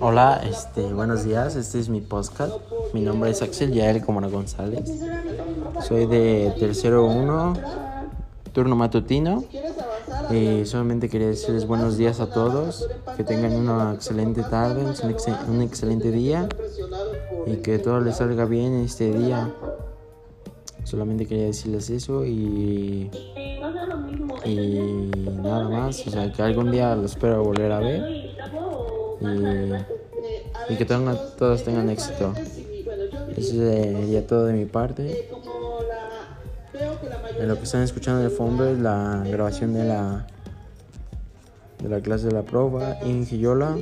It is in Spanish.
Hola, este, buenos días, este es mi podcast. Mi nombre es Axel Yael Comara González. Soy de tercero 1, turno matutino. Y solamente quería decirles buenos días a todos, que tengan una excelente tarde, un ex- un excelente día y que todo les salga bien este día. Solamente quería decirles eso y, y nada más. O sea, que algún día los espero volver a ver y, que tengan, todos tengan éxito. Eso sería todo de mi parte. En lo que están escuchando de fondo es la grabación de la de la clase de la prueba en Gillola.